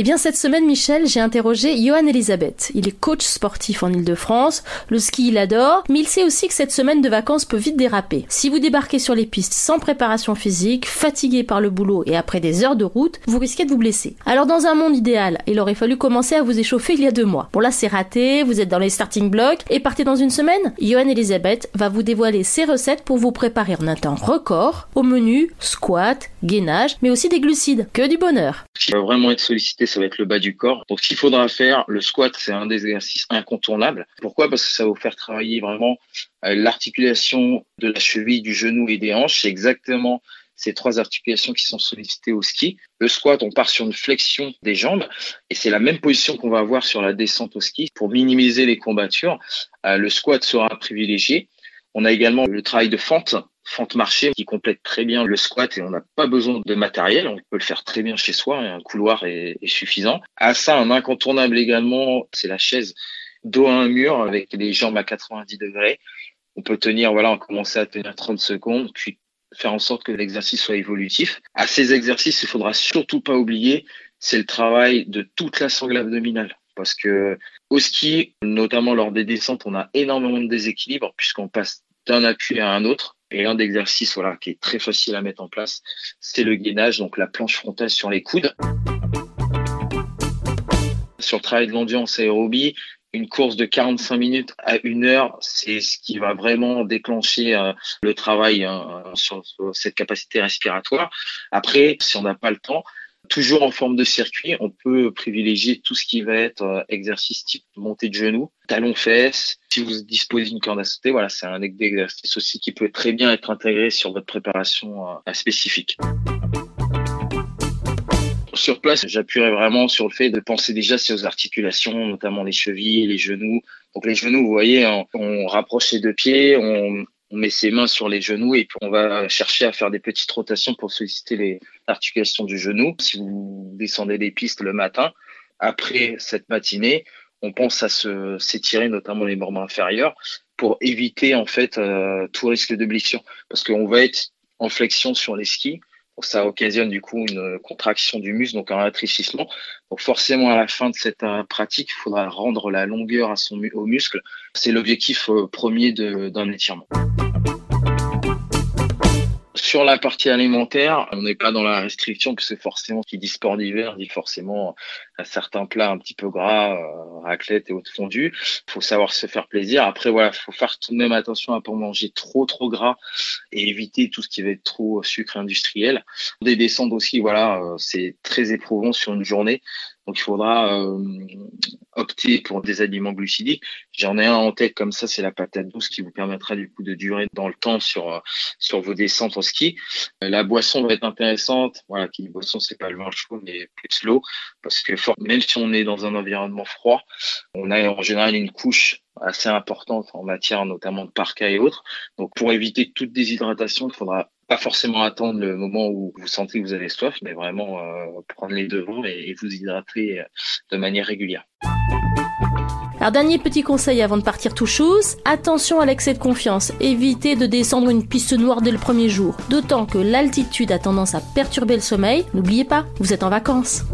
Eh bien, cette semaine, Michel, j'ai interrogé Johan Elisabeth. Il est coach sportif en Ile-de-France. Le ski, il adore. Mais il sait aussi que cette semaine de vacances peut vite déraper. Si vous débarquez sur les pistes sans préparation physique, fatigué par le boulot et après des heures de route, vous risquez de vous blesser. Alors, dans un monde idéal, il aurait fallu commencer à vous échauffer il y a deux mois. Bon, là, c'est raté. Vous êtes dans les starting blocks et partez dans une semaine? Johan Elisabeth va vous dévoiler ses recettes pour vous préparer en un temps record au menu squat, gainage, mais aussi des glucides. Que du bonheur. Vraiment être sollicité, ça va être le bas du corps. Donc, ce qu'il faudra faire, le squat, c'est un des exercices incontournables. Pourquoi? Parce que ça va vous faire travailler vraiment euh, l'articulation de la cheville, du genou et des hanches. C'est exactement ces trois articulations qui sont sollicitées au ski. Le squat, on part sur une flexion des jambes et c'est la même position qu'on va avoir sur la descente au ski pour minimiser les combattures. Euh, le squat sera privilégié. On a également le travail de fente fente marché qui complète très bien le squat et on n'a pas besoin de matériel, on peut le faire très bien chez soi, un couloir est, suffisant. À ça, un incontournable également, c'est la chaise dos à un mur avec les jambes à 90 degrés. On peut tenir, voilà, on commence à tenir 30 secondes, puis faire en sorte que l'exercice soit évolutif. À ces exercices, il faudra surtout pas oublier, c'est le travail de toute la sangle abdominale. Parce que au ski, notamment lors des descentes, on a énormément de déséquilibre puisqu'on passe d'un appui à un autre. Et un exercice voilà, qui est très facile à mettre en place, c'est le gainage, donc la planche frontale sur les coudes. Sur le travail de l'endurance aérobie, une course de 45 minutes à une heure, c'est ce qui va vraiment déclencher euh, le travail hein, sur, cette capacité respiratoire. Après, si on n'a pas le temps, toujours en forme de circuit, on peut privilégier tout ce qui va être euh, exercice type montée de genoux, talons fesses. Si vous disposez d'une corde à sauter, voilà, c'est un exercice aussi qui peut très bien être intégré sur votre préparation euh, spécifique. Sur place, j'appuierai vraiment sur le fait de penser déjà aux articulations, notamment les chevilles, les genoux. Donc les genoux, vous voyez, on rapproche les deux pieds, on, on met ses mains sur les genoux et puis on va chercher à faire des petites rotations pour solliciter les articulations du genou. Si vous descendez des pistes le matin, après cette matinée, on pense à s'étirer notamment les membres inférieurs pour éviter en fait euh, tout risque de blessure parce qu'on va être en flexion sur les skis ça occasionne du coup une contraction du muscle, donc un rétrécissement. Donc forcément, à la fin de cette euh, pratique, il faudra rendre la longueur à son, au muscle. C'est l'objectif euh, premier d'un étirement. Sur la partie alimentaire, on n'est pas dans la restriction puisque forcément qui dit sport d'hiver dit forcément un certain plat un petit peu gras, euh, raclette et autres fondue. Il faut savoir se faire plaisir. Après voilà, faut faire tout de même attention à pas manger trop trop gras et éviter tout ce qui va être trop sucre industriel. Des descentes aussi, voilà, euh, c'est très éprouvant sur une journée. Donc il faudra euh, opter pour des aliments glucidiques. J'en ai un en tête comme ça, c'est la patate douce qui vous permettra du coup de durer dans le temps sur euh, sur vos descentes en ski. Euh, la boisson va être intéressante. Voilà, qui boisson, c'est pas le vin chaud, mais plus l'eau, parce que même si on est dans un environnement froid, on a en général une couche assez importante en matière notamment de parka et autres. Donc pour éviter toute déshydratation, il faudra pas forcément attendre le moment où vous sentez que vous avez soif, mais vraiment euh, prendre les devants et, vous hydrater euh, de manière régulière. Alors dernier petit conseil avant de partir tout chose, attention à l'excès de confiance, évitez de descendre une piste noire dès le premier jour, d'autant que l'altitude a tendance à perturber le sommeil, n'oubliez pas, vous êtes en vacances.